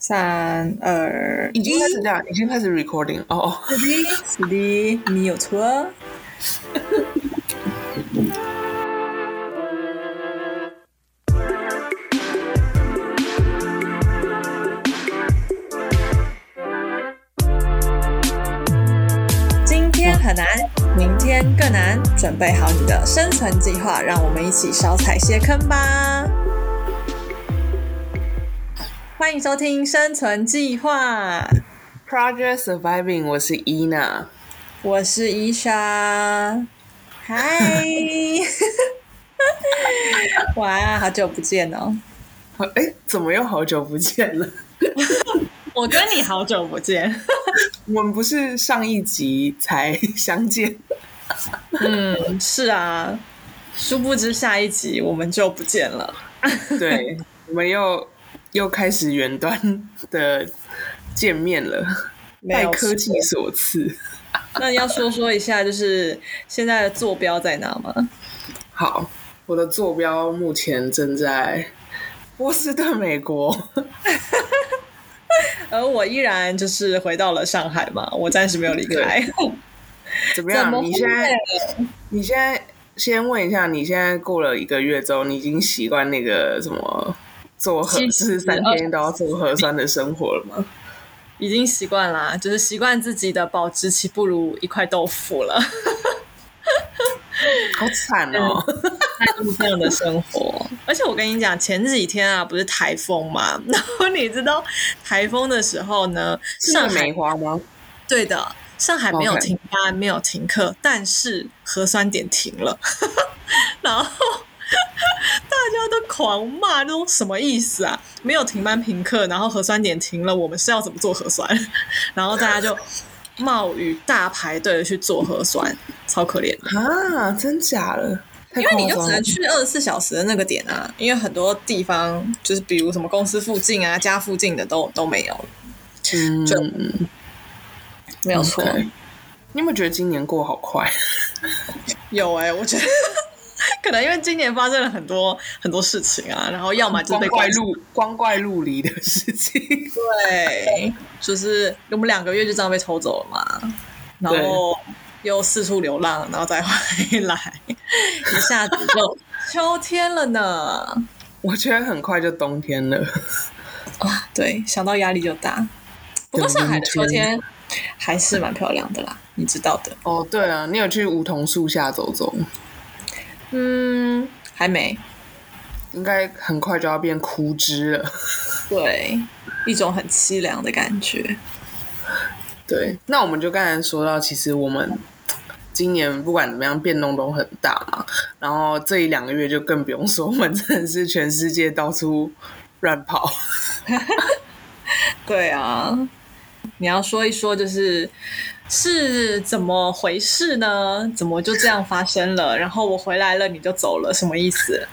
三二已经开始这样，已经开始 recording 哦。是的，是的，没有错。今天很难，明天更难。准备好你的生存计划，让我们一起少踩些坑吧。欢迎收听《生存计划》Project Surviving，我是伊娜。我是伊莎，嗨，哇，好久不见哦！哎，怎么又好久不见了？我跟你好久不见，我们不是上一集才相见？嗯，是啊，殊不知下一集我们就不见了。对，我们又又开始远端的见面了，拜科技所赐。那要说说一下，就是现在的坐标在哪吗？好，我的坐标目前正在波士顿，美国。而我依然就是回到了上海嘛，我暂时没有离开。怎么样？你现在你现在先问一下，你现在过了一个月之后，你已经习惯那个什么做核，其就是三天都要做核酸的生活了吗？已经习惯啦，就是习惯自己的保质期不如一块豆腐了。好惨哦！过这样的生活。而且我跟你讲，前几天啊，不是台风嘛，然后你知道台风的时候呢，上海梅花吗？对的，上海没有停班，没有停课，但是核酸点停了，然后。大家都狂骂，那种什么意思啊？没有停班停课，然后核酸点停了，我们是要怎么做核酸？然后大家就冒雨大排队的去做核酸，超可怜的。啊，真假的？因为你就只能去二十四小时的那个点啊，因为很多地方就是比如什么公司附近啊、家附近的都都没有，嗯，就没有错。你有没有觉得今年过好快？有哎、我觉得可能因为今年发生了很多很多事情啊，然后要么就是光怪被关陆光怪陆离的事情。对，就是我们两个月就这样被抽走了嘛，然后又四处流浪，然后再回来，一下子就秋天了呢。我觉得很快就冬天了。啊，对，想到压力就大。不过上海的秋天还是蛮漂亮的啦，你知道的。哦，对啊，你有去梧桐树下走走？嗯，还没。应该很快就要变枯枝了。对，一种很凄凉的感觉。对，那我们就刚才说到，其实我们今年不管怎么样变动都很大嘛，然后这一两个月就更不用说，我们真的是全世界到处乱跑。对啊，你要说一说，就是是怎么回事呢？怎么就这样发生了？然后我回来了，你就走了，什么意思？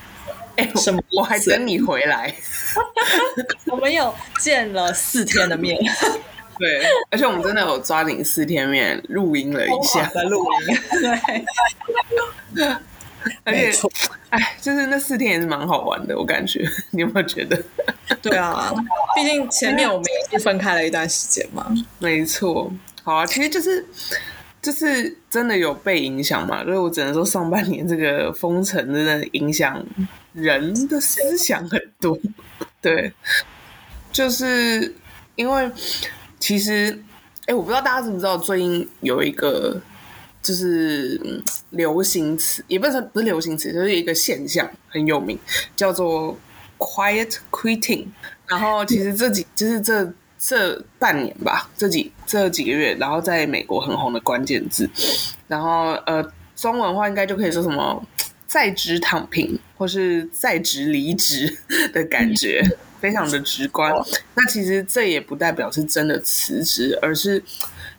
哎、什么我还等你回来。我们有见了四天的面，对，而且我们真的有抓紧四天面录音了一下，的录音，对，而且哎，就是那四天也是蛮好玩的，我感觉，你有没有觉得？对啊，毕竟前面我们也是分开了一段时间嘛。没错，好啊，其实就是就是真的有被影响嘛，所以我只能说上半年这个封城真的影响人的思想很多。对，就是因为其实，哎，我不知道大家知不知道，最近有一个就是流行词，也不是不是流行词，就是一个现象很有名，叫做 quiet quitting。然后其实这几就是这这半年吧，这几这几个月，然后在美国很红的关键字，然后呃，中文的话应该就可以说什么在职躺平或是在职离职的感觉，非常的直观。那其实这也不代表是真的辞职，而是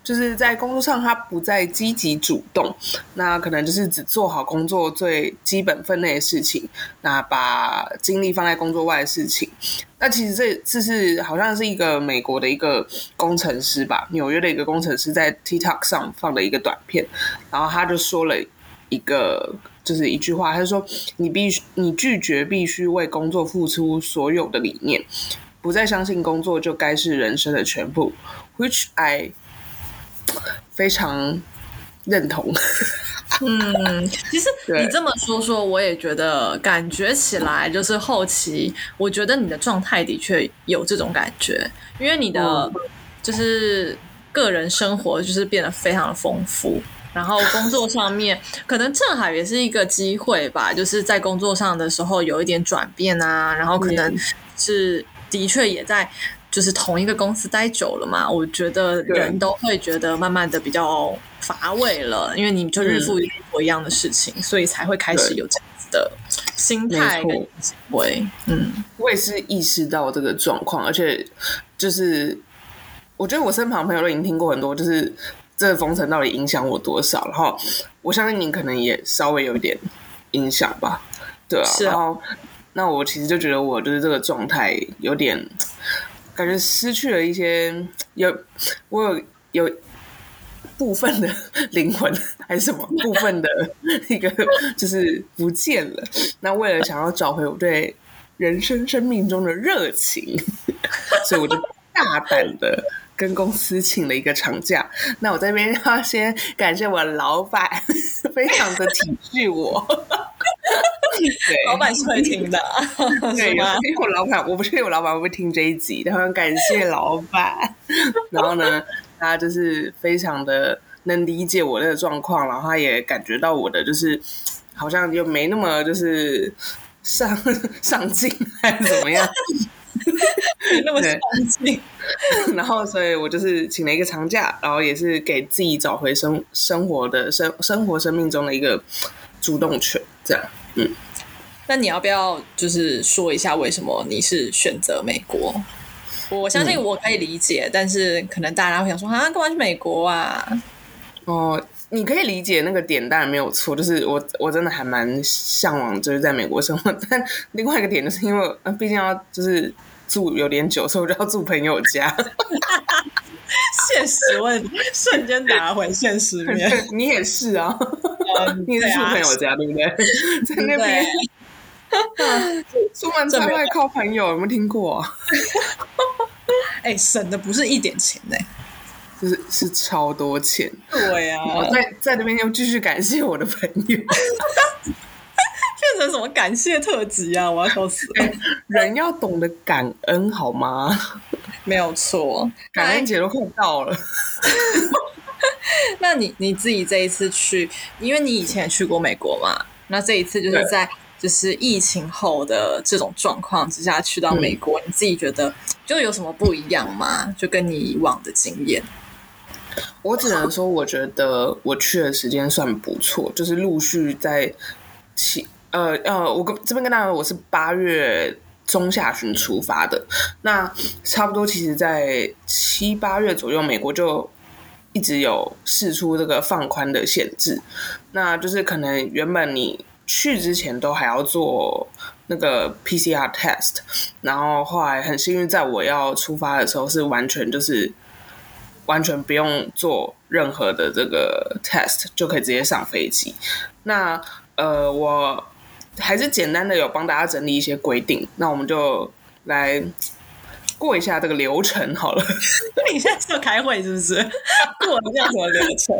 就是在工作上他不再积极主动，那可能就是只做好工作最基本分内的事情，那把精力放在工作外的事情。那其实这这是好像是一个美国的一个工程师吧，纽约的一个工程师在 TikTok 上放的一个短片，然后他就说了一个就是一句话，他说你必须你拒绝必须为工作付出所有的理念，不再相信工作就该是人生的全部，which I 非常认同。嗯，其实你这么说说，我也觉得感觉起来就是后期，我觉得你的状态的确有这种感觉，因为你的就是个人生活就是变得非常的丰富，然后工作上面可能正好也是一个机会吧，就是在工作上的时候有一点转变啊，然后可能是的确也在。就是同一个公司待久了嘛，我觉得人都会觉得慢慢的比较乏味了，因为你就日复一日做一样的事情，所以才会开始有这样子的心态跟行为。嗯，我也是意识到这个状况，而且就是我觉得我身旁朋友都已经听过很多，就是这个封城到底影响我多少，然后我相信您可能也稍微有一点影响吧，对啊。然后那我其实就觉得我就是这个状态有点。感觉失去了一些，有我有有部分的 灵魂还是什么部分的一个就是不见了。那为了想要找回我对人生生命中的热情，所以我就大胆的跟公司请了一个长假。那我这边要先感谢我老板，非常的体恤我。老板是会听的，对，因为我老板，我不确定我老板会不会听这一集，他很感谢老板。然后呢，他就是非常的能理解我的状况，然后他也感觉到我的就是好像就没那么就是上上进还是怎么样，没 那么上进。然后，所以我就是请了一个长假，然后也是给自己找回生生活的生生活生命中的一个主动权，这样。嗯，那你要不要就是说一下为什么你是选择美国？我相信我可以理解，但是可能大家会想说啊，干嘛去美国啊？哦，你可以理解那个点，当然没有错。就是我我真的还蛮向往，就是在美国生活。但另外一个点，就是因为毕竟要就是住有点久，所以我就要住朋友家。现实问题瞬间打回现实 面，你也是啊，你是住朋友家对不对？在那边，出门在外靠朋友，有没有听过？哎，省的不是一点钱呢，就是是超多钱。对呀，我在在那边又继续感谢我的朋友，变成什么感谢特辑啊？我要笑死了！人要懂得感恩好吗？没有错，感恩节都快到了。那你你自己这一次去，因为你以前也去过美国嘛，那这一次就是在就是疫情后的这种状况之下去到美国，你自己觉得就有什么不一样吗？就跟你以往的经验？我只能说，我觉得我去的时间算不错，就是陆续在七呃呃，我跟这边跟大家，我是八月。中下旬出发的，那差不多其实，在七八月左右，美国就一直有试出这个放宽的限制。那就是可能原本你去之前都还要做那个 PCR test，然后后来很幸运，在我要出发的时候是完全就是完全不用做任何的这个 test 就可以直接上飞机。那呃我。还是简单的有帮大家整理一些规定，那我们就来过一下这个流程好了。你现在是要开会是不是？过一下什么流程？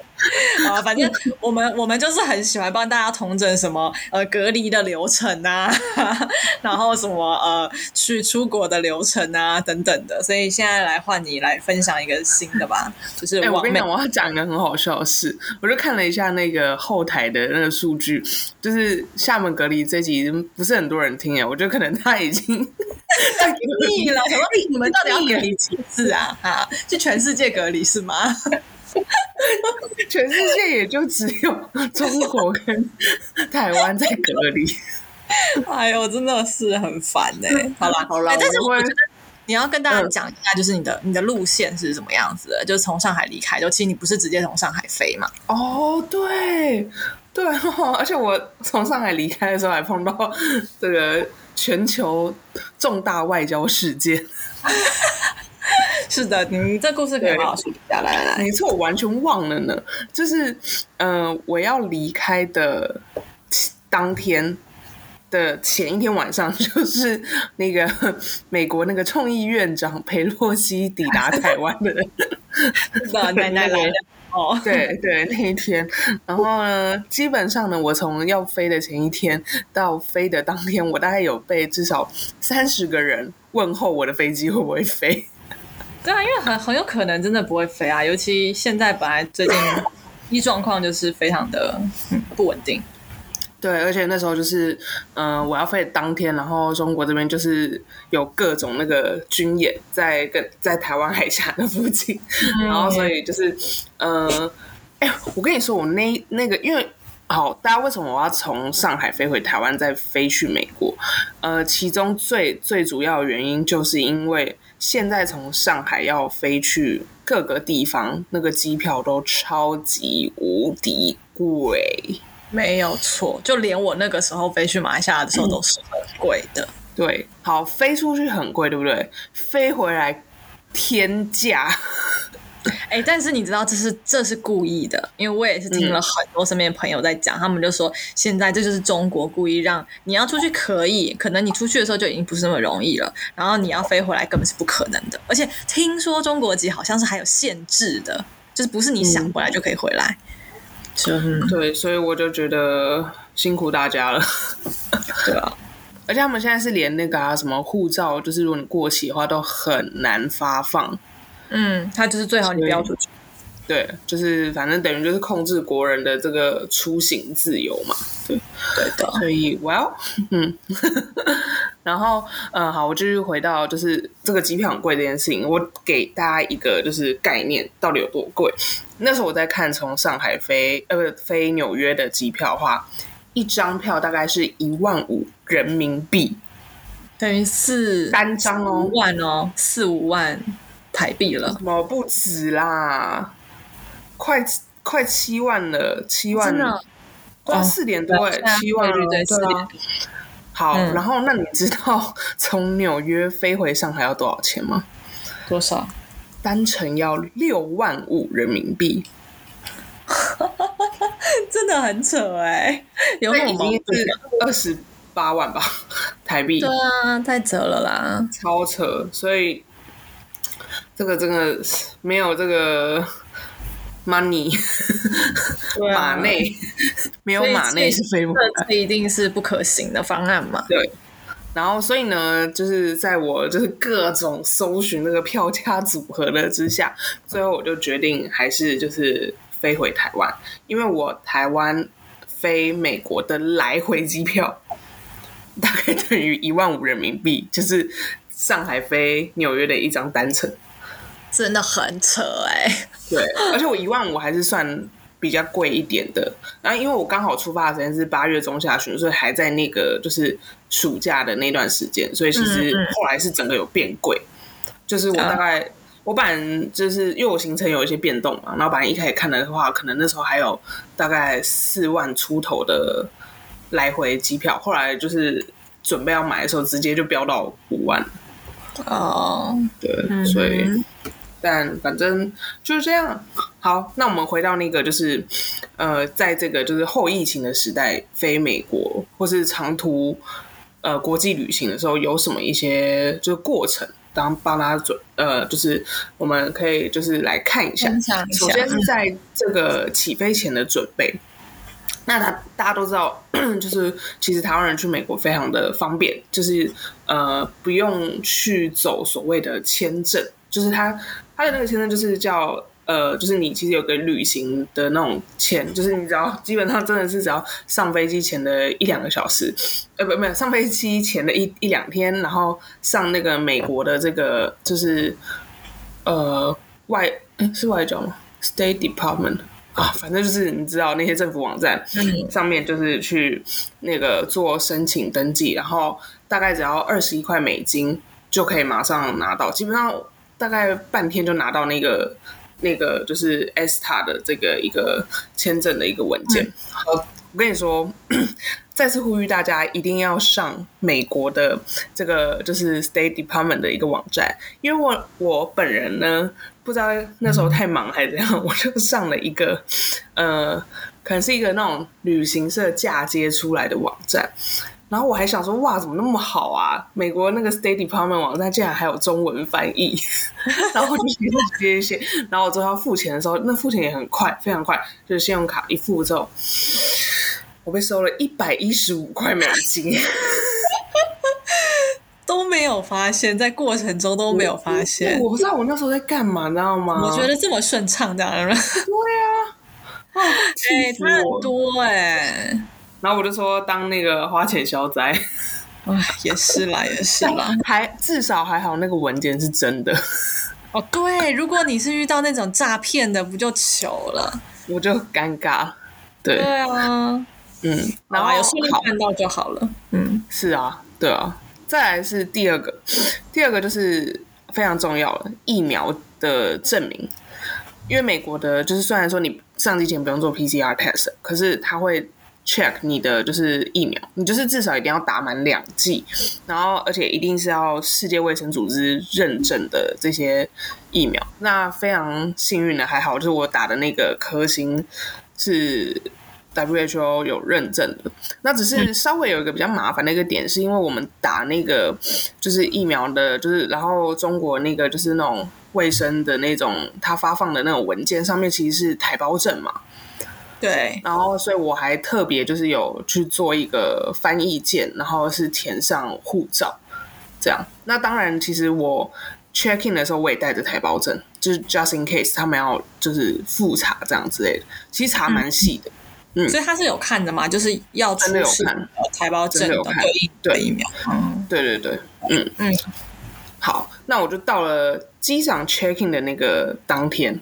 啊，反正我们我们就是很喜欢帮大家统整什么呃隔离的流程啊，然后什么呃去出国的流程啊等等的。所以现在来换你来分享一个新的吧，就是我跟你讲，我要讲一个很好笑的事，我就看了一下那个后台的那个数据，就是厦门隔离这集不是很多人听哎，我觉得可能他已经腻了，什么你们到底要隔离几次啊？啊，去全世界隔离是吗？全世界也就只有中国跟台湾在隔离。哎呦，真的是很烦哎！好了好了，但是我觉得你要跟大家讲一下，就是你的你的路线是什么样子的？就是从上海离开，就其实你不是直接从上海飞嘛？哦，对对，而且我从上海离开的时候还碰到这个全球重大外交事件。是的，你这故事可以好好说一下。来来来，没错，我完全忘了呢。就是，嗯，我要离开的当天的前一天晚上，就是那个 美国那个众议院长佩洛西抵达台湾的奶奶来了。哦，对对，那一天，然后呢，基本上呢，我从要飞的前一天到飞的当天，我大概有被至少三十个人问候我的飞机会不会飞。对啊，因为很很有可能真的不会飞啊，尤其现在本来最近 一状况就是非常的不稳定。对，而且那时候就是，嗯，我要飞当天，然后中国这边就是有各种那个军演在跟在台湾海峡的附近，然后所以就是，嗯，哎，我跟你说，我那那个，因为好，大家为什么我要从上海飞回台湾再飞去美国？呃，其中最最主要的原因就是因为现在从上海要飞去各个地方，那个机票都超级无敌贵。没有错，就连我那个时候飞去马来西亚的时候都是很贵的。对，好，飞出去很贵，对不对？飞回来天价。哎，但是你知道这是这是故意的，因为我也是听了很多身边朋友在讲，他们就说现在这就是中国故意让你要出去可以，可能你出去的时候就已经不是那么容易了，然后你要飞回来根本是不可能的。而且听说中国籍好像是还有限制的，就是不是你想回来就可以回来。对，所以我就觉得辛苦大家了。对啊，而且他们现在是连那个什么护照，就是如果你过期的话，都很难发放。嗯，他就是最好你不要出去。对，就是反正等于就是控制国人的这个出行自由嘛。对，对的。所以，Well，嗯，然后，嗯，好，我继续回到就是这个机票很贵这件事情，我给大家一个就是概念，到底有多贵。那时候我在看从上海飞呃不飞纽约的机票的话，一张票大概是一万五人民币，等于四三张哦，万哦，四五万台币了。什么不止啦？快快七万了，七万，哇，四点多哎，七万对对对，好，然后那你知道从纽约飞回上海要多少钱吗？多少？单程要六万五人民币，真的很扯哎，有已经是二十八万吧台币，对啊，太扯了啦，超扯，所以这个真的没有这个 money 马内没有马内是飞不来，这一定是不可行的方案嘛？对。然后，所以呢，就是在我就是各种搜寻那个票价组合的之下，最后我就决定还是就是飞回台湾，因为我台湾飞美国的来回机票大概等于一万五人民币，就是上海飞纽约的一张单程，真的很扯哎。对，而且我一万五还是算。比较贵一点的，然后因为我刚好出发的时间是八月中下旬，所以还在那个就是暑假的那段时间，所以其实后来是整个有变贵。就是我大概我本来就是因为我行程有一些变动嘛，然后本来一开始看的话，可能那时候还有大概四万出头的来回机票，后来就是准备要买的时候，直接就飙到五万。哦，对，所以。但反正就是这样。好，那我们回到那个，就是呃，在这个就是后疫情的时代，飞美国或是长途呃国际旅行的时候，有什么一些就是过程，当帮大家准呃，就是我们可以就是来看一下。首先是在这个起飞前的准备。那他大家都知道，就是其实台湾人去美国非常的方便，就是呃不用去走所谓的签证，就是他。他的那个签证就是叫呃，就是你其实有个旅行的那种签，就是你只要基本上真的是只要上飞机前的一两个小时，呃，不，没有上飞机前的一一两天，然后上那个美国的这个就是呃外是外交吗？State Department 啊，反正就是你知道那些政府网站上面就是去那个做申请登记，然后大概只要二十一块美金就可以马上拿到，基本上。大概半天就拿到那个那个就是 ESTA 的这个一个签证的一个文件。好，我跟你说，再次呼吁大家一定要上美国的这个就是 State Department 的一个网站，因为我我本人呢不知道那时候太忙还是怎样，我就上了一个呃，可能是一个那种旅行社嫁接出来的网站。然后我还想说，哇，怎么那么好啊？美国那个 State Department 网站竟然还有中文翻译，然后我就接一些，然后我最后要付钱的时候，那付钱也很快，非常快，就是信用卡一付之后，我被收了一百一十五块美金。都没有发现，在过程中都没有发现。我不知道我那时候在干嘛，你知道吗？我觉得这么顺畅，这样对啊，哎，他很多哎。然后我就说当那个花钱消灾，哎，也是啦，也是啦，还至少还好那个文件是真的。哦，对，如果你是遇到那种诈骗的，不就糗了？我就尴尬。对，对啊，嗯，然后有顺利看到就好了。嗯，是啊，对啊。再来是第二个，第二个就是非常重要了，疫苗的证明。因为美国的，就是虽然说你上机前不用做 PCR test，可是他会 check 你的就是疫苗，你就是至少一定要打满两剂，然后而且一定是要世界卫生组织认证的这些疫苗。那非常幸运的，还好就是我打的那个科兴是。WHO 有认证的，那只是稍微有一个比较麻烦的一个点，是因为我们打那个就是疫苗的，就是然后中国那个就是那种卫生的那种，他发放的那种文件上面其实是台胞证嘛，对，然后所以我还特别就是有去做一个翻译件，然后是填上护照，这样。那当然，其实我 check in 的时候我也带着台胞证，就是 just in case 他们要就是复查这样之类的，其实查蛮细的。所以他是有看的嘛？就是要出示财报证的对疫苗。嗯，对对对，嗯嗯。好，那我就到了机场 checking 的那个当天。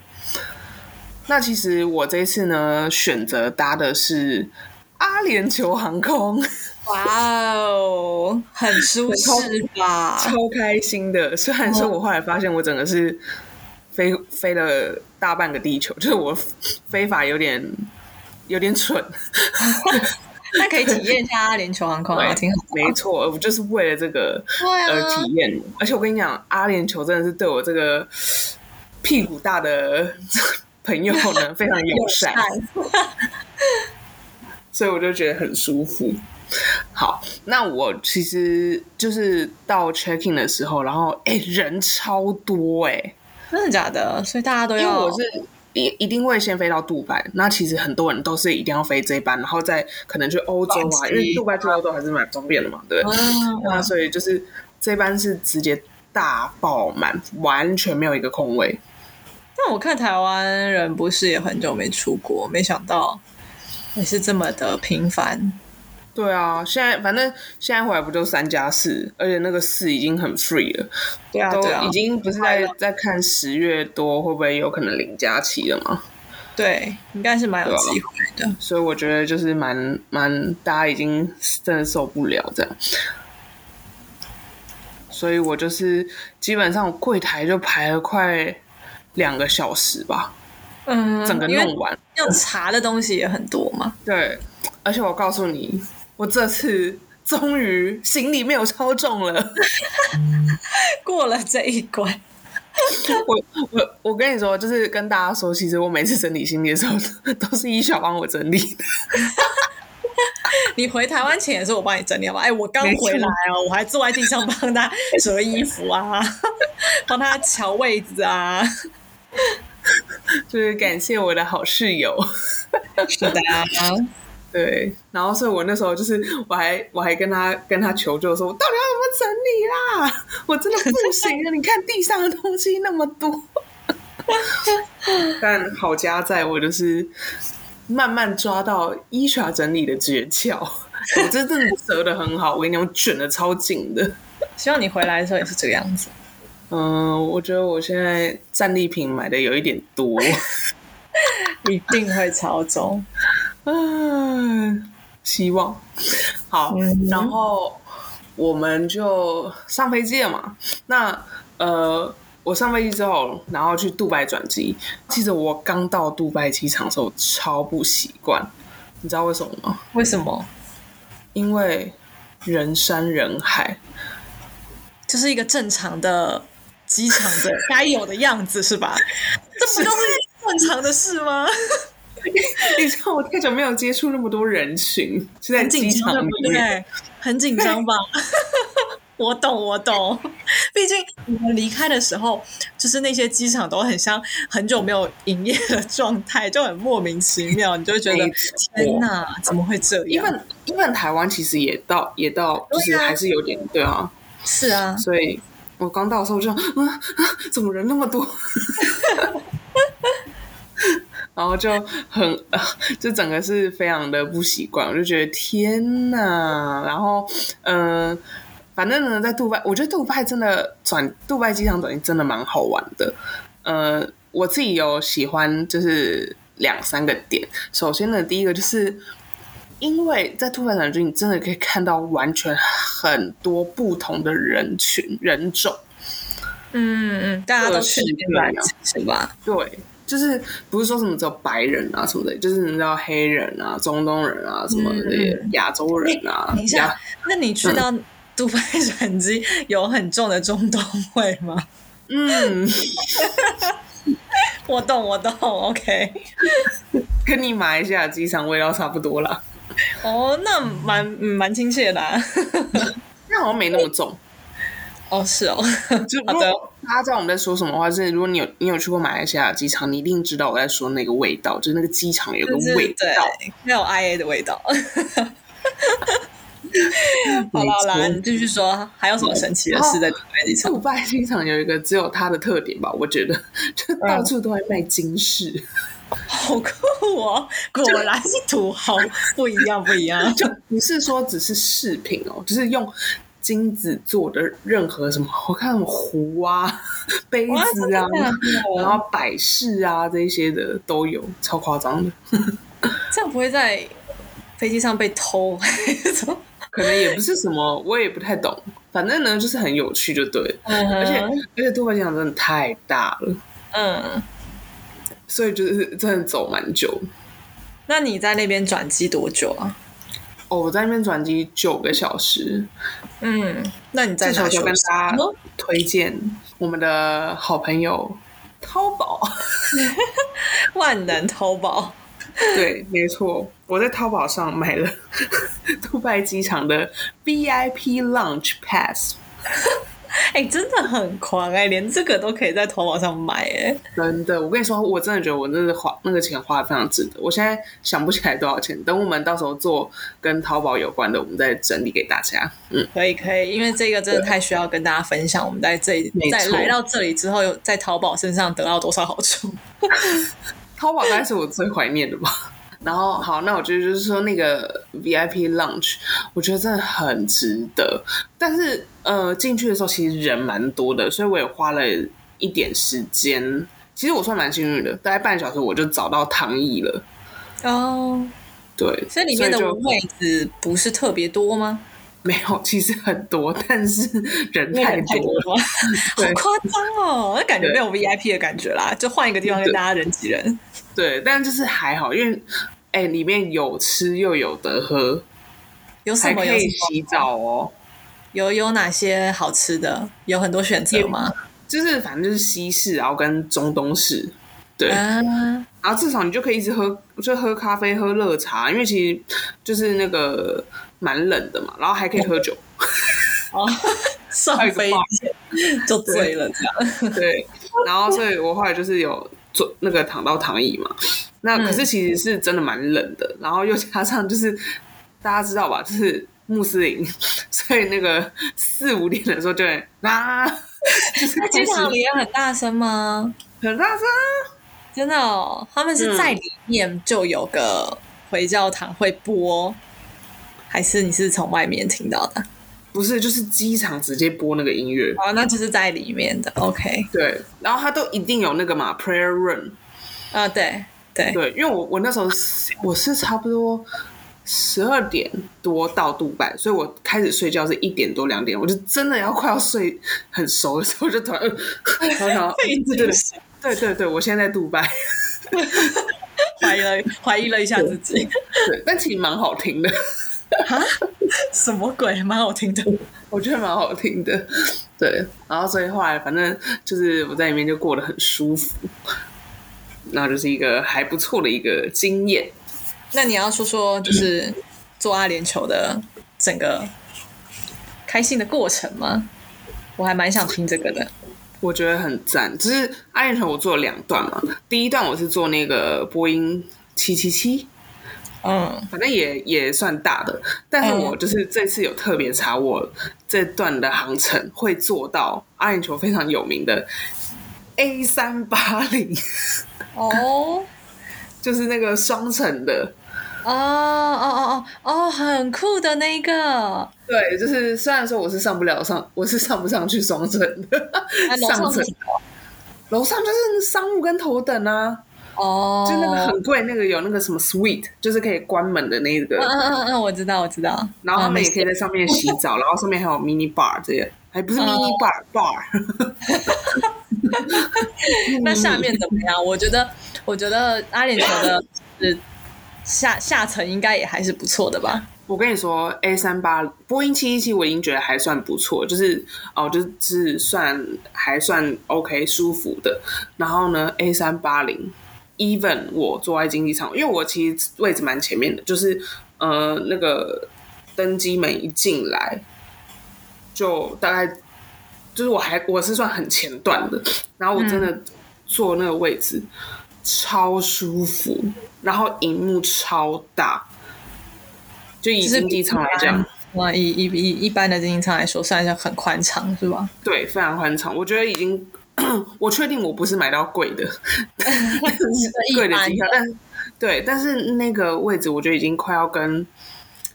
那其实我这次呢，选择搭的是阿联酋航空。哇哦，很舒适吧？超开心的。虽然说我后来发现，我整个是飞飞了大半个地球，就是我飞法有点。有点蠢，那可以体验一下阿联酋航空啊，挺好。没错，我就是为了这个而体验。而且我跟你讲，阿联酋真的是对我这个屁股大的 朋友呢 非常友善，所以我就觉得很舒服。好，那我其实就是到 check in 的时候，然后哎人超多哎，真的假的？所以大家都要我是。一一定会先飞到杜拜，那其实很多人都是一定要飞这班，然后再可能去欧洲啊，因为杜拜去欧洲还是蛮方便的嘛，对。那所以就是这班是直接大爆满，完全没有一个空位。但我看台湾人不是也很久没出国，没想到也是这么的频繁。对啊，现在反正现在回来不就三加四，而且那个四已经很 free 了。对啊，都已经不是在在看十月多会不会有可能零加七了吗？对，应该是蛮有机会的。所以我觉得就是蛮蛮大家已经真的受不了这样。所以我就是基本上柜台就排了快两个小时吧。嗯，整个弄完要查的东西也很多嘛。对，而且我告诉你。我这次终于行李没有超重了，过了这一关。我我我跟你说，就是跟大家说，其实我每次整理行李的时候，都是一小帮我整理的。你回台湾前也是我帮你整理吗？哎，我刚回来哦，我还坐在地上帮他折衣服啊，帮他瞧位子啊，就是感谢我的好室友。是的。对，然后所以我那时候就是，我还我还跟他跟他求救说，我到底要怎么整理啦？我真的不行了，你看地上的东西那么多。但好家在我就是慢慢抓到伊莎整理的诀窍，我真的折的很好，我跟你讲，卷的超紧的。希望你回来的时候也是这个样子。嗯，我觉得我现在战利品买的有一点多，一定会超重。嗯，希望好。然后我们就上飞机了嘛。那呃，我上飞机之后，然后去杜拜转机。记得我刚到杜拜机场的时候，超不习惯。你知道为什么吗？为什么？因为人山人海，就是一个正常的机场的该有的样子，是吧？这不就是正常的事吗？你知道我太久没有接触那么多人群，是在机场里面，很紧张吧？我懂，我懂。毕竟你们离开的时候，就是那些机场都很像很久没有营业的状态，就很莫名其妙，你就会觉得天哪，怎么会这样？因为因为台湾其实也到也到，就是还是有点对啊，是啊，所以我刚到的时候我就啊啊，怎么人那么多？然后就很，呃 就整个是非常的不习惯，我就觉得天呐，然后嗯、呃反正呢，在杜拜，我觉得杜拜真的转杜拜机场转机真的蛮好玩的。呃，我自己有喜欢就是两三个点。首先呢，第一个就是因为在杜拜转机，你真的可以看到完全很多不同的人群人种。嗯嗯，大家都去那是吧？对，就是不是说什么只有白人啊什么的，就是你知道黑人啊、中东人啊什么的嗯亚洲人啊，等一下，那你去到杜拜转机有很重的中东味吗？嗯，我懂，我懂，OK。跟你马来西亚机场味道差不多啦，哦，那蛮嗯蛮亲切的、啊。那好像没那么重。哦，是哦，就好的大家知道我们在说什么的话，是如果你有你有去过马来西亚机场，你一定知道我在说那个味道，就是那个机场有个就是味对道。，没有 IA 的味道。好没了好你继续说，还有什么神奇的事在杜拜机场？杜拜机场有一个只有它的特点吧，我觉得 就到处都在卖金饰。好酷哦！果然是土豪，不一样不一样。就不是说只是饰品哦，就是用金子做的任何什么，我看壶啊、杯子啊，然后摆饰啊这些的都有，超夸张的。这样不会在飞机上被偷？可能也不是什么，我也不太懂。反正呢，就是很有趣，就对了。而且而且杜拜机场真的太大了，嗯，所以就是真的走蛮久。那你在那边转机多久啊？哦，我在那边转机九个小时，嗯，那你在这时候就跟？大家哦推荐我们的好朋友淘宝。万能淘宝。对，没错，我在淘宝上买了 杜拜机场的 VIP Lounge Pass，哎、真的很狂哎、连这个都可以在淘宝上买哎、真的，我跟你说，我真的觉得我真的花那个钱花的非常值得。我现在想不起来多少钱，等我们到时候做跟淘宝有关的，我们再整理给大家。嗯，可以可以，因为这个真的太需要跟大家分享。我们在这里在来到这里之后，有在淘宝身上得到多少好处？淘宝大概是我最怀念的吧。然后好，那我觉得就是说那个 VIP lunch，我觉得真的很值得。但是呃，进去的时候其实人蛮多的，所以我也花了一点时间。其实我算蛮幸运的，大概半小时我就找到躺椅了。哦，对，所以里面的就位置不是特别多吗？没有，其实很多，但是人太太多了。好对夸张哦！那感觉对没有 VIP 的感觉啦，就换一个地方跟大家人挤人。对，但就是还好，因为哎、里面有吃又有得喝，有什么可以洗澡哦。有有哪些好吃的？有很多选择吗？就是反正就是西式，然后跟中东式，对，啊，然后至少你就可以一直喝，就喝咖啡、喝热茶，因为其实就是那个蛮冷的嘛，然后还可以喝酒，哦，上飞机就醉了，这样。对，然后所以我后来就是有坐那个躺到躺椅嘛，那可是其实是真的蛮冷的，然后又加上就是大家知道吧，就是穆斯林，所以那个四五点的时候就会啊，就是那机场里也很大声吗？很大声啊，真的哦，他们是在里面就有个回教堂会播，还是你是从外面听到的？不是就是机场直接播那个音乐，哦，那就是在里面的。OK，对，然后它都一定有那个嘛 prayer room，啊，对对，对，因为我我那时候我是差不多十二点多到杜拜，所以我开始睡觉是一点多两点，我就真的要快要睡很熟的时候，我就突然，对对对对对，我现在在杜拜，怀疑了怀疑了一下自己，对，但其实蛮好听的，什么鬼？蛮好听的。我觉得蛮好听的，对，然后所以后来反正就是我在里面就过得很舒服，然后就是一个还不错的一个经验。那你要说说，就是做阿联酋的整个开心的过程吗？我还蛮想听这个的。我觉得很赞，只是阿联酋我做了两段嘛，第一段我是做那个波音七七七，嗯，反正也也算大的，但是我就是这次有特别查，我这段的航程会做到阿联酋非常有名的 A 三八零，哦，就是那个双层的，哦哦哦哦哦，很酷的那个，对，就是虽然说我是上不了上，我是上不上去双层的，那楼上楼上就是商务跟头等啊，哦，就那个很贵，那个有那个什么 suite，就是可以关门的那个，嗯嗯嗯嗯，我知道我知道。然后他们也可以嗯在上面洗澡，然后上面还有 mini bar 这些，还不是 mini bar、bar，那下面怎么样？我觉得，我觉得阿联酋的呃下下层应该也还是不错的吧。我跟你说，A 三八波音七一七我已经觉得还算不错，就是哦，就是算还算 OK 舒服的。然后呢，A 三八零，even 我坐在经济舱，因为我其实位置蛮前面的，就是呃那个登机门一进来，就大概就是我还我是算很前段的，然后我真的坐那个位置、超舒服，然后荧幕超大。就以就是经济舱来讲，哇，以一一一般的经济舱来说，算是很宽敞，是吧？对，非常宽敞。我觉得已经，我确定我不是买到贵的，贵的机票，但对，但是那个位置我觉得已经快要跟，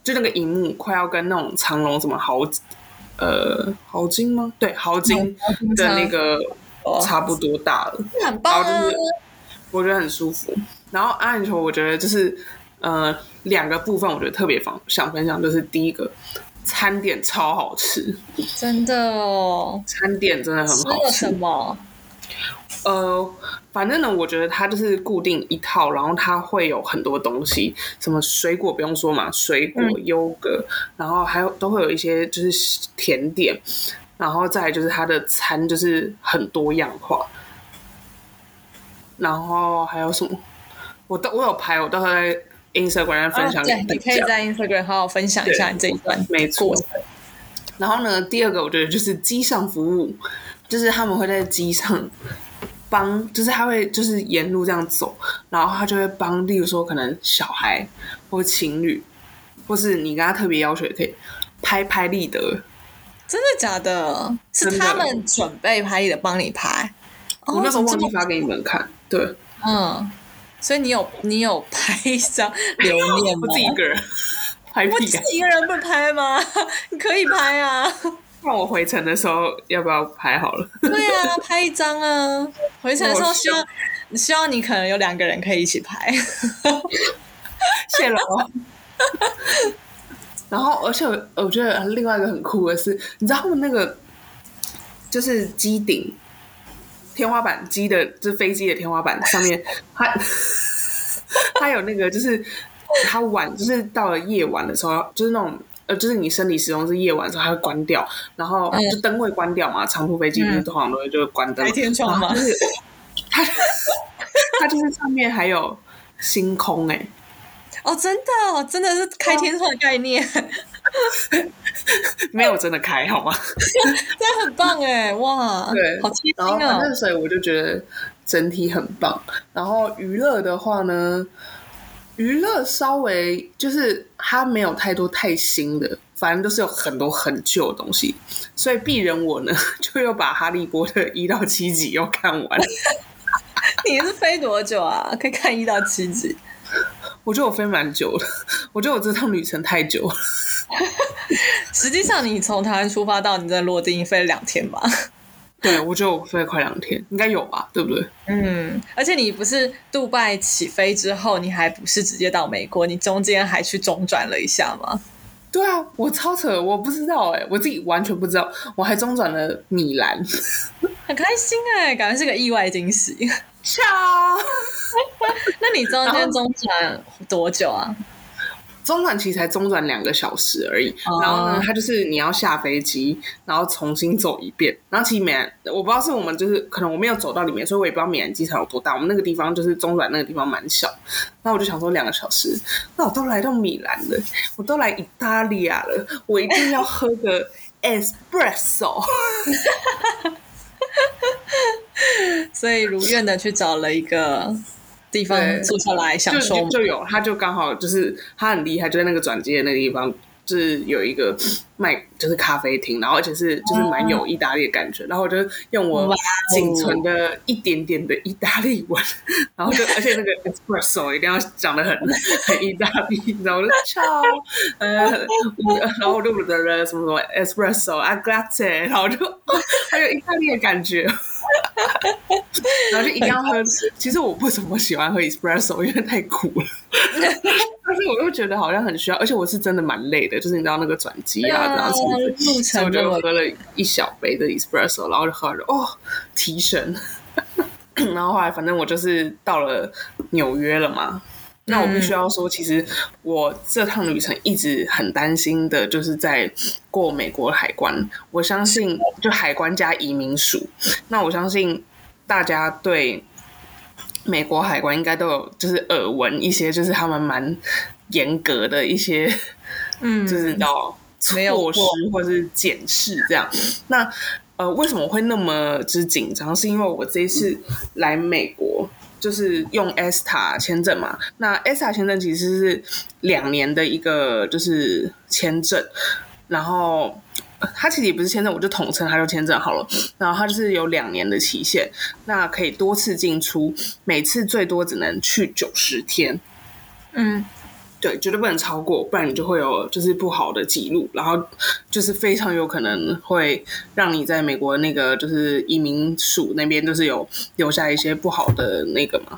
就那个荧幕快要跟那种长隆什么豪，呃，豪金吗？对，豪金的那个差不多大了，很棒啊！然后就是我觉得很舒服。然后阿联酋，我觉得就是呃两个部分，我觉得特别方想分享，就是第一个餐点超好吃，真的哦。餐点真的很好吃了什。么？呃，反正呢，我觉得它就是固定一套，然后它会有很多东西，什么水果不用说嘛，水果、优格，然后还有都会有一些就是甜点，然后再就是它的餐就是很多样化，然后还有什么？我都我有拍，我到时候在 Instagram 分享给啊对，你可以在 Instagram 好好分享一下你这一段没错。然后呢，第二个我觉得就是机上服务，就是他们会在机上帮，就是他会就是沿路这样走，然后他就会帮，例如说可能小孩或情侣，或是你跟他特别要求也可以拍拍立得，真的假的？是他们准备拍立得，帮你拍。哦我那时候忘记发给你们看，对嗯，所以你有你有拍一张留念吗？我自己一个人拍我屁啊！自己一个人不拍吗？你 可以拍啊，那我回程的时候要不要拍好了？对啊，拍一张啊。回程的时候希望希望你可能有两个人可以一起拍。谢了。然后，而且我我觉得另外一个很酷的是，你知道他们那个就是机顶天花板机的，就是飞机的天花板上面，它 它有那个就是它晚就是到了夜晚的时候，就是那种。呃，就是你生理时钟是夜晚的时候，它会关掉，然后就灯会关掉嘛。长途飞机不是通常都会就会关灯天窗嘛就是它 它就是上面还有星空哎、哦，真的哦，真的是开天窗的概念，没有真的开好吗？真的很棒哎，哇，对好贴然后心哦反正。所以我就觉得整体很棒。然后娱乐的话呢，娱乐稍微就是它没有太多太新的，反正都是有很多很旧的东西。所以鄙人我呢，就又把《哈利波特》一到七集又看完。你是飞多久啊？可以看一到七集。我觉得我飞蛮久了，我觉得我这趟旅程太久了。实际上，你从台湾出发到你在落地，飞了两天吧？对，我觉得我飞了快两天，应该有吧？对不对？嗯，而且你不是杜拜起飞之后，你还不是直接到美国，你中间还去中转了一下吗？对啊，我超扯，我不知道哎、我自己完全不知道，我还中转了米兰。很开心哎、感觉是个意外惊喜。巧。那你中间中转多久啊？中转其实才中转两个小时而已，哦然后呢，它就是你要下飞机，然后重新走一遍。然后其实美兰，我不知道是我们就是可能我没有走到里面，所以我也不知道美兰机场有多大。我们那个地方就是中转那个地方蛮小，那我就想说两个小时，那我都来到米兰了，我都来意大利亚了，我一定要喝个 espresso。所以如愿的去找了一个地方对坐下来享受。就就有，他就刚好就是他很厉害，就在那个转机的那个地方，就是有一个卖就是咖啡厅，然后而且是就是蛮有意大利的感觉，然后我就用我仅存的一点点的意大利文，然后就 而且那个 espresso 一定要讲的很 很意大利，然后我就超。呃，然后我就什么什么 espresso a grazie，然后就还有意大利的感觉。然后就一定要喝。其实我不怎么喜欢喝 espresso，因为太苦了。但是我又觉得好像很需要，而且我是真的蛮累的，就是你知道那个转机啊，这样子。路所以我程这么就喝了一小杯的 espresso，然后就喝了，哦，提神。然后后来反正我就是到了纽约了嘛。那我必须要说，其实我这趟旅程一直很担心的，就是在过美国海关。我相信，就海关加移民署，那我相信大家对美国海关应该都有就是耳闻一些，就是他们蛮严格的一些，嗯，就是你知道没有过措施或是检视这样。那呃，为什么会那么之紧张？是因为我这一次来美国。就是用 ESTA 签证嘛，那 ESTA 签证其实是两年的一个就是签证，然后它其实也不是签证，我就统称它就签证好了。然后它就是有两年的期限，那可以多次进出，每次最多只能去九十天。嗯，对，绝对不能超过，不然你就会有就是不好的记录，然后就是非常有可能会让你在美国那个就是移民署那边就是有留下一些不好的那个嘛。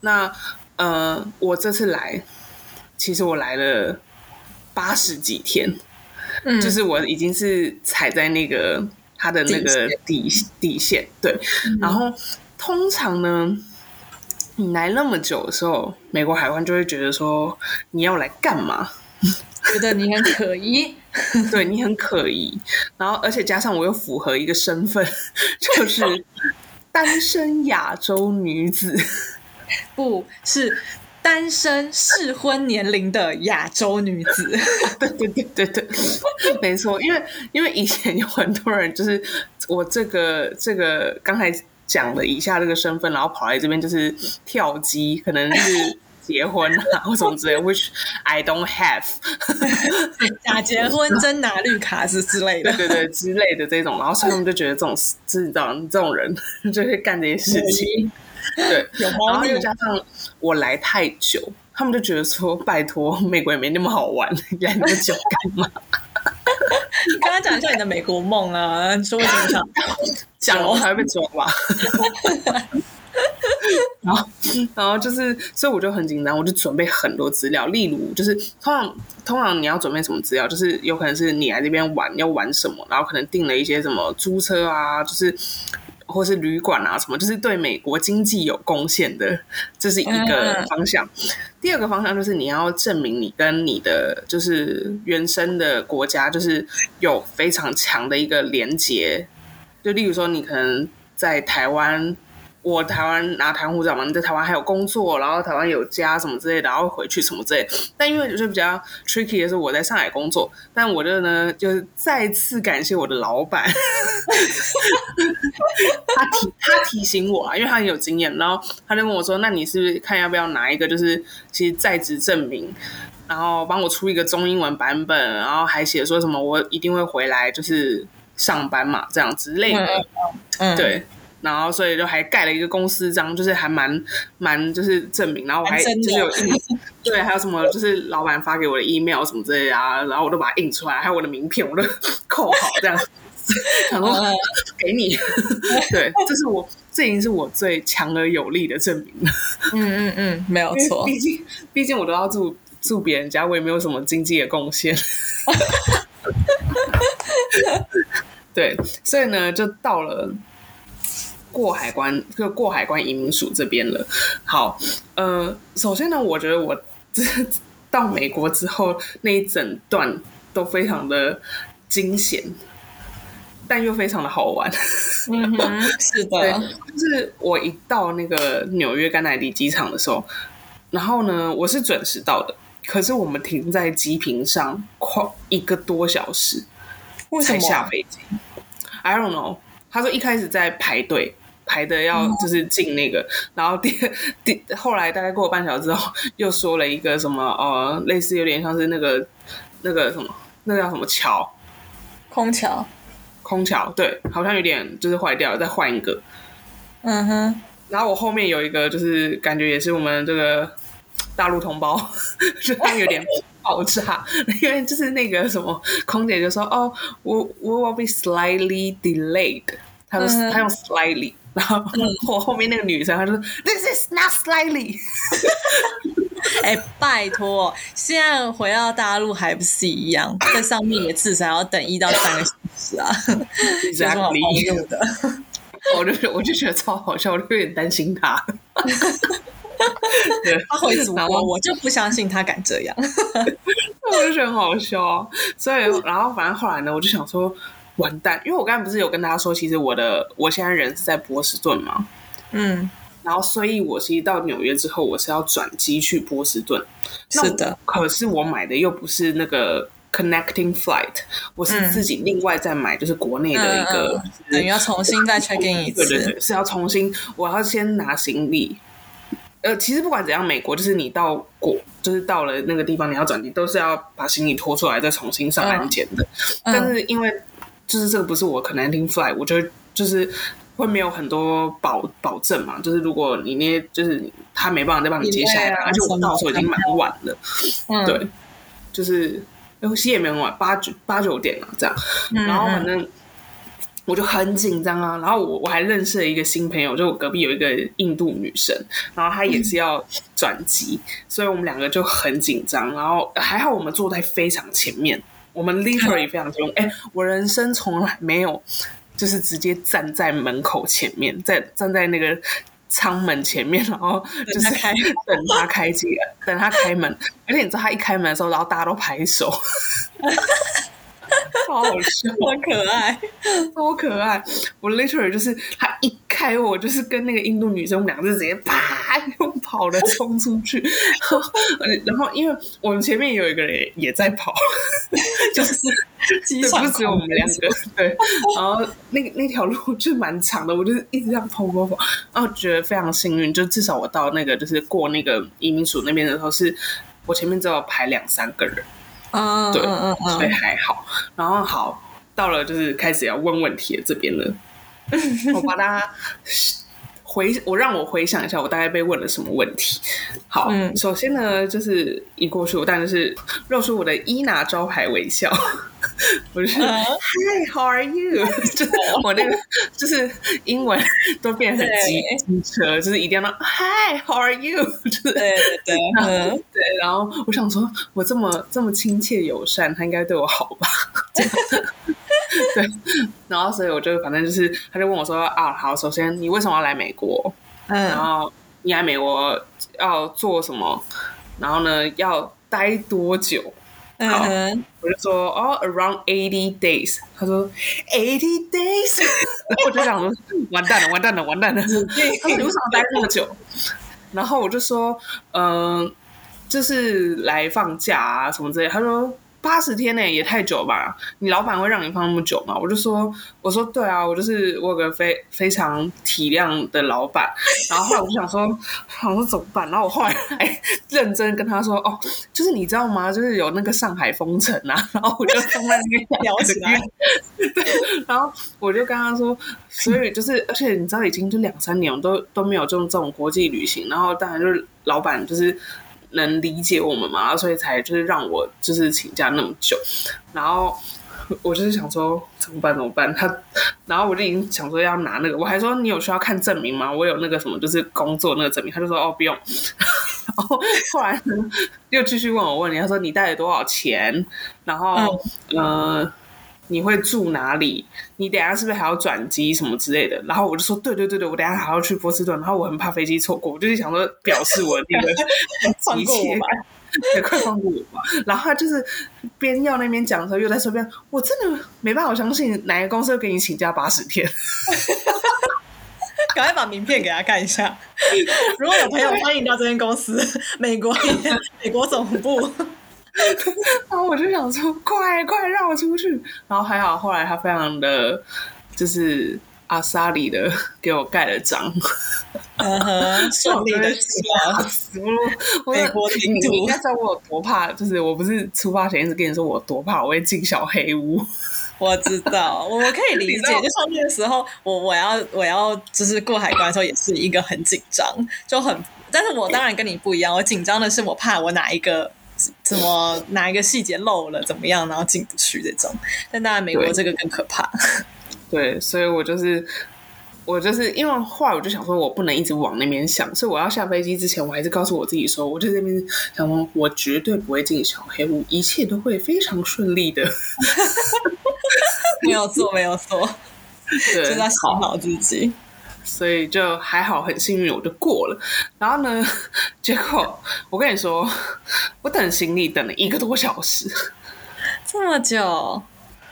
那呃，我这次来，其实我来了八十几天，嗯就是我已经是踩在那个它的那个底底线，对，然后通常呢。你来那么久的时候，美国海关就会觉得说你要来干嘛？觉得你很可疑。对你很可疑，然后而且加上我又符合一个身份，就是单身亚洲女子。不是单身适婚年龄的亚洲女子，对对对对对，没错，因为因为以前有很多人就是我这个这个刚才讲了以下这个身份，然后跑来这边就是跳机，可能是结婚啊 或什么之类，which I don't have。假结婚真拿绿卡是之类的对。对对之类的这种，然后所以他们就觉得这种知道这种人 就会干这些事情，对，有然后又加上我来太久，他们就觉得说拜托，美国也没那么好玩，你来那么久干嘛？你刚刚讲一下你的美国梦啊，你说为什么想讲了我还会被抓吧？然后，然后就是，所以我就很紧张，我就准备很多资料，例如就是通常通常你要准备什么资料，就是有可能是你来这边玩要玩什么，然后可能订了一些什么租车啊，就是或是旅馆啊什么，就是对美国经济有贡献的，这是一个嗯方向。第二个方向就是你要证明你跟你的就是原生的国家就是有非常强的一个连接，就例如说你可能在台湾。我台湾拿台湾护照嘛，你在台湾还有工作，然后台湾有家什么之类的，然后回去什么之类的。但因为就是比较 tricky 的是，我在上海工作，但我就呢，就是再次感谢我的老板，他提他提醒我啊，因为他很有经验，然后他就问我说：“那你是不是看要不要拿一个就是其实在职证明，然后帮我出一个中英文版本，然后还写说什么我一定会回来就是上班嘛，这样之类的。嗯，对，然后所以就还盖了一个公司章，就是还蛮蛮就是证明，然后我还就是有印，对，还有什么就是老板发给我的 email 什么之类的啊，然后我都把它印出来，还有我的名片我都扣好这样，想说嗯给你，对，这是我这已经是我最强而有力的证明。了，嗯嗯嗯，没有错。毕竟毕竟我都要住住别人家，我也没有什么经济的贡献。对，所以呢，就到了过海关，就过海关移民署这边了。好，呃，首先呢，我觉得我这到美国之后那一整段都非常的惊险，但又非常的好玩。嗯哼，是的，，就是我一到那个纽约甘乃迪机场的时候，然后呢，我是准时到的，可是我们停在机坪上快一个多小时。为什才下？飞机。I don't know。他说一开始在排队，排的要就是进那个，然后第第后来大概过了半小时之后，又说了一个什么呃，类似有点像是那个那个什么，那个叫什么桥，空桥。空桥，对，好像有点就是坏掉了，再换一个。嗯哼，然后我后面有一个，就是感觉也是我们这个大陆同胞，就他有点爆炸，因为就是那个什么空姐就说：“哦，我我 will be slightly delayed。”他说、嗯他用 slightly，然后我后面那个女生她就说：“This is not slightly。哎、拜托，现在回到大陆还不是一样，在上面也至少要等一到三个小时啊，有什么好怒的？我就我就觉得超好笑，我就有点担心他。对，他回祖然后国，我就不相信他敢这样。我就觉得很好笑啊。所以，然后反正后来呢，我就想说，完蛋，因为我刚才不是有跟大家说，其实我的我现在人是在波士顿嘛，嗯，然后所以我其实到纽约之后，我是要转机去波士顿。是的，可是我买的又不是那个 connecting flight，我是自己另外再买，就是国内的一个，嗯嗯等于要重新再 check in 一次。对对对，是要重新，我要先拿行李。呃，其实不管怎样，美国就是你到国，就是到了那个地方，你要转机，都是要把行李拖出来，再重新上安检的。嗯但是因为就是这个不是我 connecting flight，我觉得就是会没有很多保保证嘛。就是如果你那就是他没办法再帮你接下来而且我到时候已经蛮晚了，嗯，对，就是游戏也没很晚，八九八九点了这样。嗯，然后反正我就很紧张啊。然后我我还认识了一个新朋友，就我隔壁有一个印度女生，然后她也是要转机，所以我们两个就很紧张。然后还好我们坐在非常前面，我们 literally 非常激动。哎，我人生从来没有就是直接站在门口前面，在站在那个。舱门前面，然后就是开 等他开机，等他开门。而且你知道他一开门的时候，然后大家都拍手，超好笑。超可爱。超可爱！我 literally 就是他一开我，就是跟那个印度女生，我们两个就直接啪用跑的冲出去，然后因为我们前面有一个人也在跑，就是对，机场不是只有我们两个，对，然后那个那条路就蛮长的，我就是一直这样跑跑跑，然后觉得非常幸运，就至少我到那个就是过那个移民署那边的时候，是我前面只有排两三个人。嗯，对嗯嗯所以嗯，还好。然后好，到了就是开始要问问题的这边了，我把大家回我让我回想一下，我大概被问了什么问题。好，嗯首先呢，就是一过去，我当然是露出我的伊娜招牌微笑。我就是、嗯 Hi, how are you？就是我那个就是英文都变成机机车，就是一定要那 Hi, how are you？就是对对对，嗯，对，然后我想说，我这么这么亲切友善，他应该对我好吧？对，然后所以我就反正就是，他就问我说啊，好，首先你为什么要来美国？嗯然嗯，后你来美国要做什么？然后呢，要待多久？嗯哼，我就说哦，around eighty days。他说 eighty days，然 后我就想说完蛋了，完蛋了，完蛋了。他说你为什么待这么久？然后我就说，嗯、就是来放假啊什么之类。他说八十天呢、也太久吧？你老板会让你放那么久吗？我就说，我说对啊，我就是我有个非非常体谅的老板。然后后来我就想说，想说怎么办？然后我后来还认真跟他说，哦，就是你知道吗？就是有那个上海封城啊，然后我就放在那边 聊起来。对，然后我就跟他说，所以就是，而且你知道，已经就两三年，我都都没有这种这种国际旅行，然后当然就是老板就是能理解我们嘛，所以才就是让我就是请假那么久，然后 我就是想说怎么办怎么办，他，然后我就已经想说要拿那个，我还说你有需要看证明吗？我有那个什么就是工作那个证明，他就说哦不用，然后后来又继续问我问题，他说你带了多少钱？然后呃。你会住哪里？你等下是不是还要转机什么之类的？然后我就说，对对对对，我等下还要去波士顿，然后我很怕飞机错过，我就是想说表示我那个 放过我吧感，对，快放过我吧。然后他就是边要那边讲的时候，又在说边，我真的没办法相信哪个公司会给你请假八十天。赶快把名片给他看一下。如果有朋友欢迎到这间公司，美国美国总部，然后我就想说，快快让我出去。然后还好，后来他非常的，就是阿萨里的给我盖了章，嗯哼，顺利的吓死我！我美国领你土你应该知道我有多怕，就是我不是出发前一直跟你说我多怕，我会进小黑屋。我知道，我我可以理解。就像那个时候，我我要我要就是过海关的时候，也是一个很紧张，就很。但是我当然跟你不一样，我紧张的是我怕我哪一个怎么哪一个细节漏了怎么样，然后进不去这种。但当然美国对这个更可怕。对，所以我就是我就是因为后来我就想说，我不能一直往那边想，所以我要下飞机之前，我还是告诉我自己说，我就在那边想说，我绝对不会进小黑屋，一切都会非常顺利的。没有错，没有错，对，就在洗好脑自己。所以就还好，很幸运我就过了。然后呢，结果我跟你说，我等行李等了一个多小时。这么久，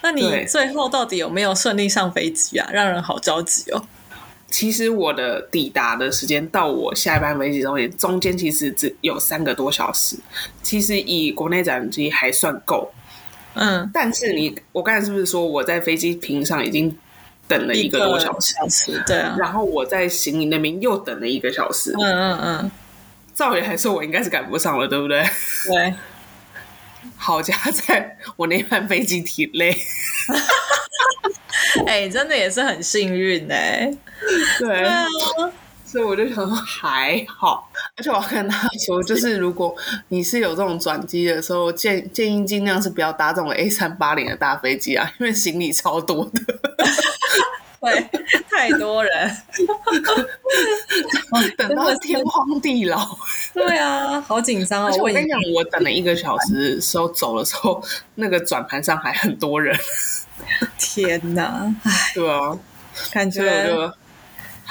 那你最后到底有没有顺利上飞机啊？让人好着急哦。其实我的抵达的时间到我下一班飞机中间，中间其实只有三个多小时。其实以国内转机还算够，嗯，但是你我刚才是不是说我在飞机坪上已经等了一个多小时，小时，对啊。然后我在行李那边又等了一个小时？嗯嗯嗯，照理来说，我应该是赶不上了，对不对？对。好家在我那班飞机挺累，哎、真的也是很幸运哎、对对啊，所以我就想说还好，而且我要跟他说，就是如果你是有这种转机的时候，建建议尽量是不要搭这种 A 三八零的大飞机啊，因为行李超多的。对，太多人。等到天荒地老。对啊，好紧张啊！我跟你讲，我等了一个小时时候走的时候，那个转盘上还很多人。天哪，哎，对啊，感所以我觉就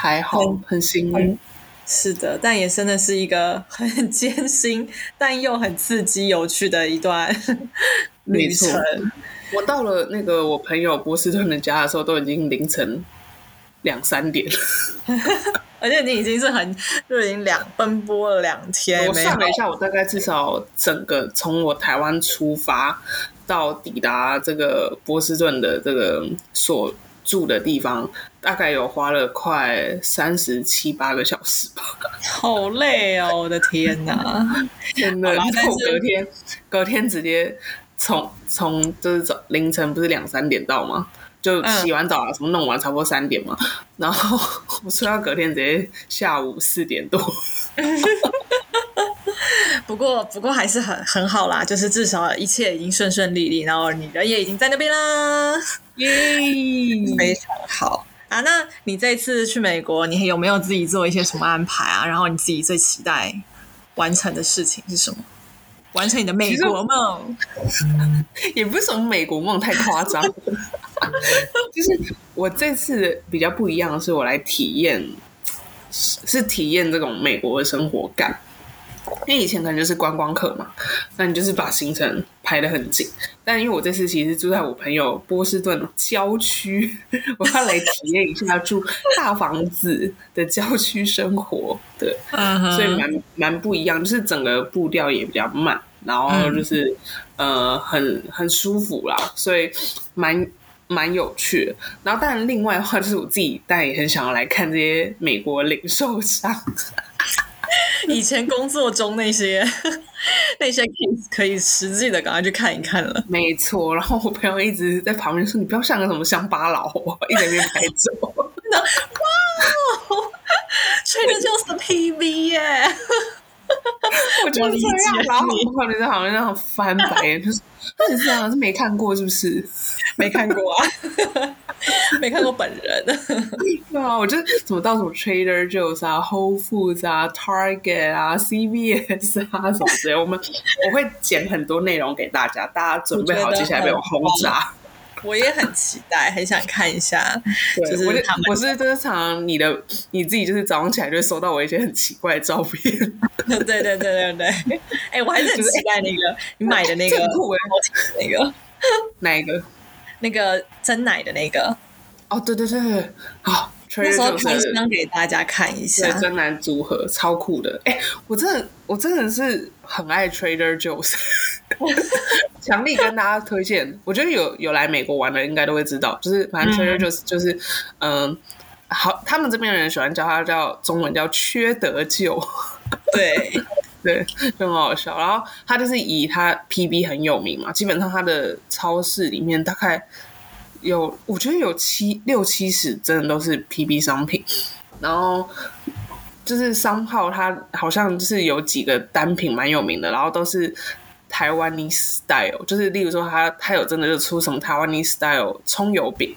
还好很，很幸运。是的，但也真的是一个很艰辛，但又很刺激、有趣的一段 旅程。我到了那个我朋友波士顿的家的时候，都已经凌晨两三点了。而且你已经是很就已经两奔波了两天，我算了一下，我大概至少整个从我台湾出发到抵达这个波士顿的这个所住的地方，大概有花了快三十七八个小时吧。好累哦！我的天哪，真的，然后隔天隔天直接从从就是早凌晨不是两三点到吗？就嗯洗完澡啊，什么弄完，差不多三点嘛。然后 我睡到隔天直接下午四点多。不过不过还是很很好啦，就是至少一切已经顺顺利利，然后你人也已经在那边啦，耶！非常好啊。那你这次去美国，你有没有自己做一些什么安排啊？然后你自己最期待完成的事情是什么？完成你的美国梦？也不是什么美国梦太夸张，就是我这次比较不一样的是，我来体验是是体验这种美国的生活感。因为以前可能就是观光客嘛，那你就是把行程排得很紧。但因为我这次其实住在我朋友波士顿郊区，我要来体验一下住大房子的郊区生活。对，所以蛮蛮不一样，就是整个步调也比较慢，然后就是、呃很很舒服啦，所以蛮蛮有趣的。然后当然另外的话，就是我自己但也很想要来看这些美国零售商，以前工作中那些 那些 case 可以实际的赶快去看一看了。没错。然后我朋友一直在旁边说：“你不要像个什么乡巴佬哦，一直在拍照。所以那就是 PV 耶，” 我就这我理解样，然后你我朋友在旁边那样翻白眼，就是 那是这样，是没看过是不是？没看过啊，没看过本人。对啊，我就怎么到什么 Trader Joe's 啊、Whole Foods 啊、Target 啊、CVS 啊什么之类，我们我会剪很多内容给大家，大家准备好接下来被我轰炸。我也很期待，很想看一下，对，就是我是就是常常你的你自己就是早上起来就会收到我一些很奇怪的照片，对对对对对。哎、我还是很期待那个你买的那个 酷欸。那个。哪一个？那个真奶的那个，哦，对对对对，好那，Trader 时候 Joe's 开箱给大家看一对下。真男组合超酷的，哎、我真的我真的是很爱 Trader Joe's，强力跟大家推荐，我觉得有有来美国玩的应该都会知道，就是反正 Trader Joe's 就是嗯、好，他们这边的人喜欢叫他叫中文叫缺德舅。对，对，就很好笑。然后他就是以他 PB 很有名嘛，基本上他的超市里面大概有，我觉得有七六七十真的都是 PB 商品。然后就是商号，它好像就是有几个单品蛮有名的，然后都是台湾 e style，就是例如说它它有真的就出什么台湾 e style 葱油饼，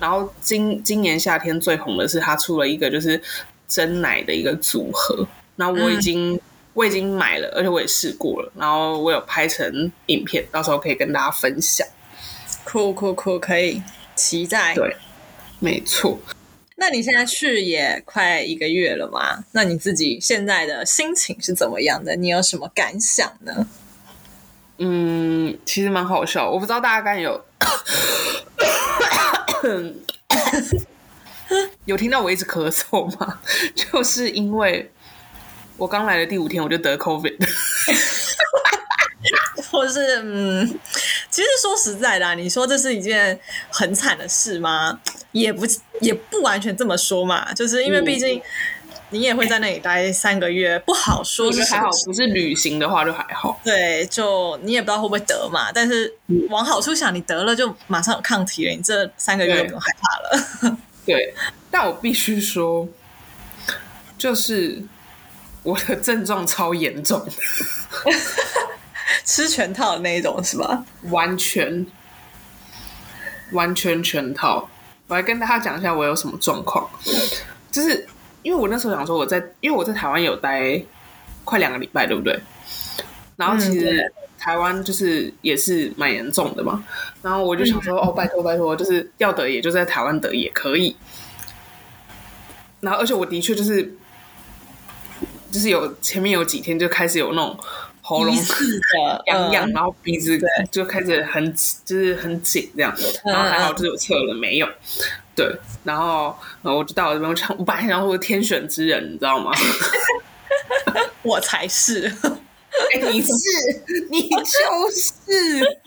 然后今今年夏天最红的是它出了一个就是真奶的一个组合。那我已经、我已经买了，而且我也试过了，然后我有拍成影片，到时候可以跟大家分享。酷酷酷，可以期待。对，没错。那你现在去也快一个月了嘛？那你自己现在的心情是怎么样的？你有什么感想呢？嗯，其实蛮好笑，我不知道大家刚有 有听到我一直咳嗽吗？就是因为我刚来的第五天我就得 COVID。或是嗯，其实说实在的、啊，你说这是一件很惨的事吗？也不也不完全这么说嘛，就是因为毕竟你也会在那里待三个月，不好说我觉得还好不是旅行的话就还好。对，就你也不知道会不会得嘛。但是往好处想，你得了就马上有抗体了，你这三个月就不用害怕了。对，但我必须说，就是我的症状超严重的，吃全套的那一种是吧？完全完全全套。我来跟大家讲一下我有什么状况，就是因为我那时候想说我在，因为我在台湾有待快两个礼拜，对不对？然后其实台湾就是也是蛮严重的嘛，然后我就想说，哦，拜托拜托，就是要得也就在台湾得也可以。然后而且我的确就是就是有前面有几天就开始有那种喉咙疑似的痒痒，嗯然后鼻子就开始很就是很紧这样，嗯然后还好就是我测了没有，对，然后然后我就到我这边，我想我本来想说我天选之人，你知道吗？我才是。哎，你是你就是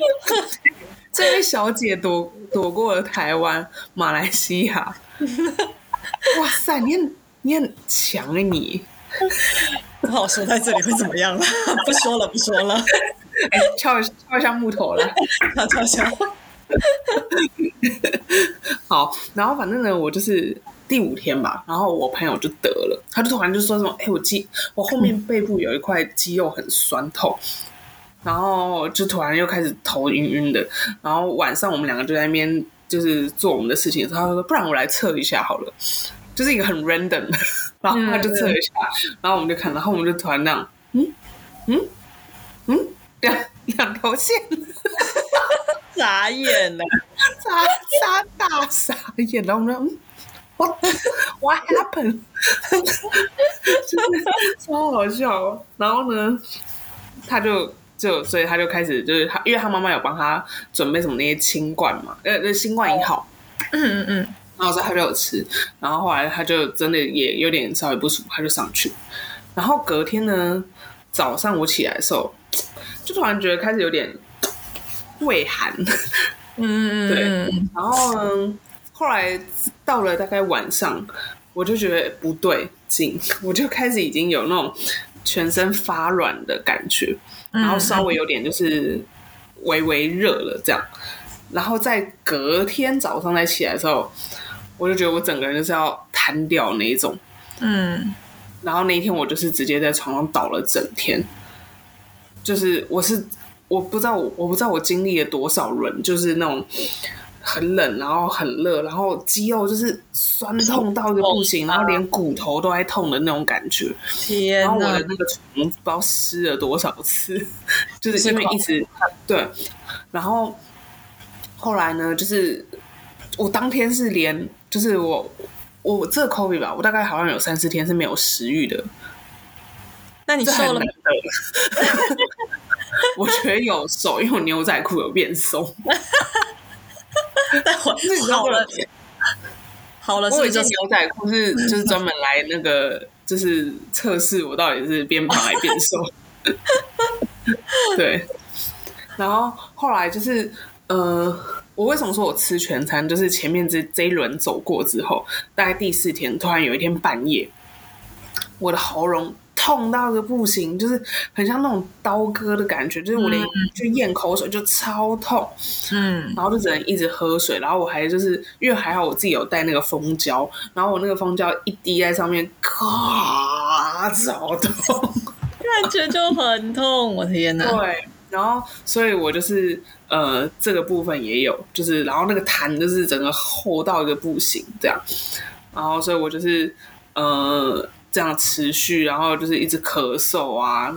这位小姐躲躲过了台湾、马来西亚，哇塞，你很你很强哎你！不好说在这里会怎么样了，不说了，不说了，哎，敲一敲一下木头来。悄悄悄。好，然后反正呢，我就是第五天吧，然后我朋友就得了，他就突然就说什么，哎、我肌我后面背部有一块肌肉很酸痛，然后就突然又开始头晕晕的，然后晚上我们两个就在那边就是做我们的事情的时候，他说不然我来测一下好了，就是一个很 random 的，然后他就测一下，然后我们就看，然后我们就突然那样，嗯嗯嗯，两两条线。傻眼了，傻傻大傻眼，然后我们就嗯，what what happened？就是超好笑。哦然后呢，他就就所以他就开始就是他，因为他妈妈有帮他准备什么那些清冠嘛，呃，呃新冠一号，嗯嗯嗯，然后所以他就有吃，然后后来他就真的也有点稍微不舒服，他就上去。然后隔天呢，早上我起来的时候，就突然觉得开始有点胃寒。嗯嗯 对嗯，然后呢，后来到了大概晚上，我就觉得不对劲，我就开始已经有那种全身发软的感觉，然后稍微有点就是微微热了这样。然后在隔天早上再起来的时候，我就觉得我整个人就是要瘫掉那一种。嗯，然后那一天我就是直接在床上倒了整天，就是我是我不知道我我不知道我经历了多少轮，就是那种很冷，然后很热，然后肌肉就是酸痛到就不行，然后连骨头都在痛的那种感觉。天然后我的，那个床不知道湿了多少次，就是因为一直对，然后后来呢，就是我当天是连就是我我这个 COVID 吧，我大概好像有三四天是没有食欲的，那你瘦了。我觉得有瘦，因为我牛仔裤有变松。好了，好了，是我有一件不是就是牛仔裤是就是专门来那个就是测试我到底是变胖还变瘦。对，然后后来就是呃，我为什么说我吃全餐？就是前面这这一轮走过之后，大概第四天，突然有一天半夜，我的喉咙。痛到个不行，就是很像那种刀割的感觉，就是我连去咽口水就超痛，嗯，然后就只能一直喝水，然后我还就是因为还好我自己有带那个蜂胶，然后我那个蜂胶一滴在上面，咔，超痛，感觉就很痛，我天哪！对，然后所以我就是呃这个部分也有，就是然后那个痰就是整个厚到一个不行这样，然后所以我就是呃。这样持续，然后就是一直咳嗽啊，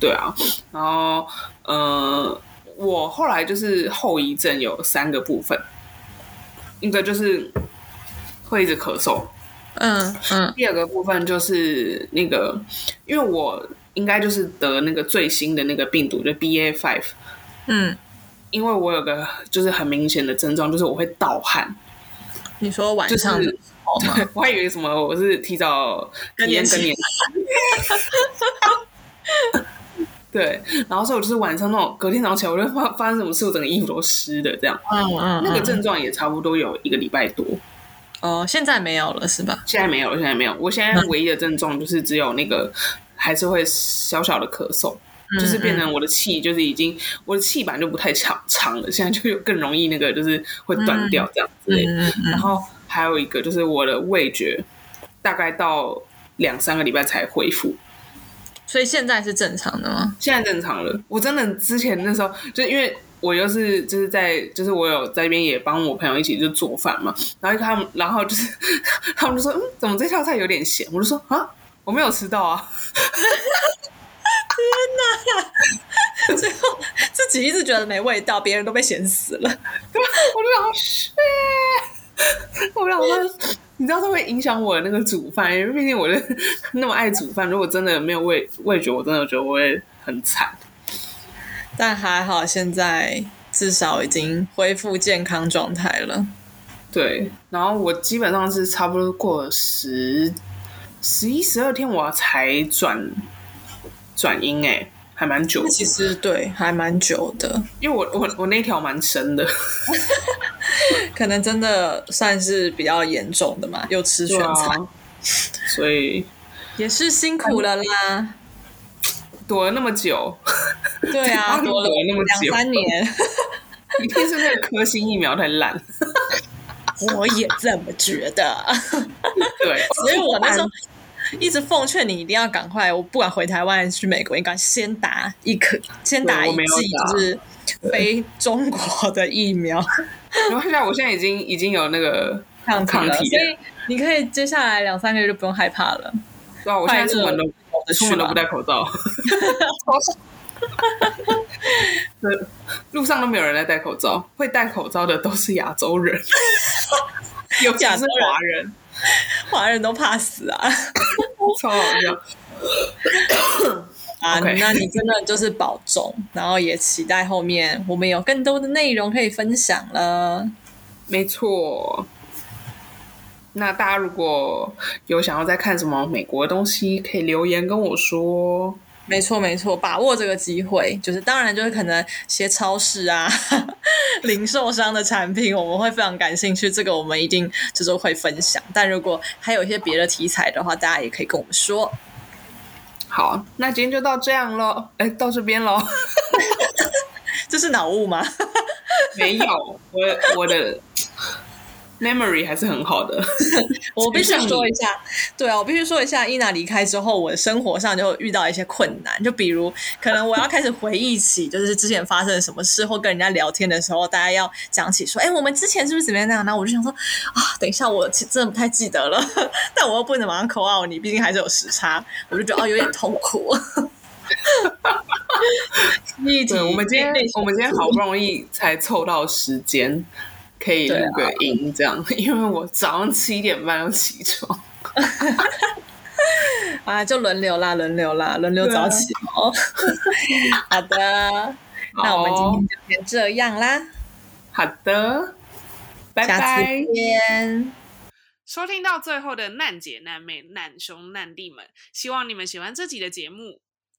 对啊，然后呃，我后来就是后遗症有三个部分，一个就是会一直咳嗽，嗯嗯，第二个部分就是那个，因为我应该就是得那个最新的那个病毒，就 B A five，嗯，因为我有个就是很明显的症状，就是我会盗汗，你说晚上。对，我还以为什么我是提早更年期，对，然后所以我就是晚上那种隔天早上起来，我就发发生什么事，我整个衣服都湿的这样。嗯嗯，那个症状也差不多有一个礼拜多。哦，现在没有了是吧？现在没有了，现在没有。我现在唯一的症状就是只有那个还是会小小的咳嗽，就是变成我的气就是已经我的气板就不太长长了，现在就有更容易那个就是会断掉这样之类的，然后。还有一个就是我的味觉，大概到两三个礼拜才恢复，所以现在是正常的吗？现在正常了。我真的之前那时候，就因为我又是就是在就是我有在那边也帮我朋友一起就做饭嘛，然后他们然后就是 他们就说嗯，怎么这道菜有点咸？我就说啊，我没有吃到啊。天哪！最后自己一直觉得没味道，别人都被咸死了。对，我就想是。我想说，你知道这会影响我的那个煮饭，因为毕竟我是那么爱煮饭。如果真的没有味味觉，我真的觉得我会很惨。但还好，现在至少已经恢复健康状态了。对，然后我基本上是差不多过了十十一十二天，我才转转阴哎。还蛮久，其实对，还蛮久的。因为我我我那条蛮深的，可能真的算是比较严重的嘛，又吃全餐，所以也是辛苦了啦。躲了那么久，对啊，躲了那么两三年，一定是那个科兴疫苗太烂。我也这么觉得。对，所以我那时候。一直奉劝你一定要赶快，我不管回台湾去美国，应该先打一颗，先打一剂，就是非中国的疫苗。然后现在我现在已经已经有那个抗 抗体，所以你可以接下来两三个月就不用害怕了。对啊，我现在出门都出门都不戴口罩。对，路上都没有人在戴口罩，会戴口罩的都是亚洲人，尤其是华人。华人都怕死啊，超好笑啊！那你真的就是保重，然后也期待后面我们有更多的内容可以分享了。没错，那大家如果有想要再看什么美国的东西，可以留言跟我说。没错，没错，把握这个机会，就是当然就是可能些超市啊、零售商的产品，我们会非常感兴趣，这个我们一定就是会分享。但如果还有一些别的题材的话，大家也可以跟我们说。好，那今天就到这样喽，哎，到这边喽。这是脑雾吗？没有，我我的。Memory 还是很好的，我必须说一下，对啊，我必须说一下，伊娜离开之后，我的生活上就遇到一些困难，就比如可能我要开始回忆起，就是之前发生什么事，或跟人家聊天的时候，大家要讲起说，哎，我们之前是不是怎么样那样？那我就想说，啊，等一下，我真的不太记得了，但我又不能马上口号你，毕竟还是有时差，我就觉得哦，有点痛苦。对，我们今天我们今天好不容易才凑到时间。可以录个音这样，因为我早上七点半要起床，啊，就轮流啦，轮流啦，轮流早起哦。好的，那我们今天就先这样啦。好的，拜拜。收听到最后的难姐难妹难兄难弟们，希望你们喜欢这集的节目。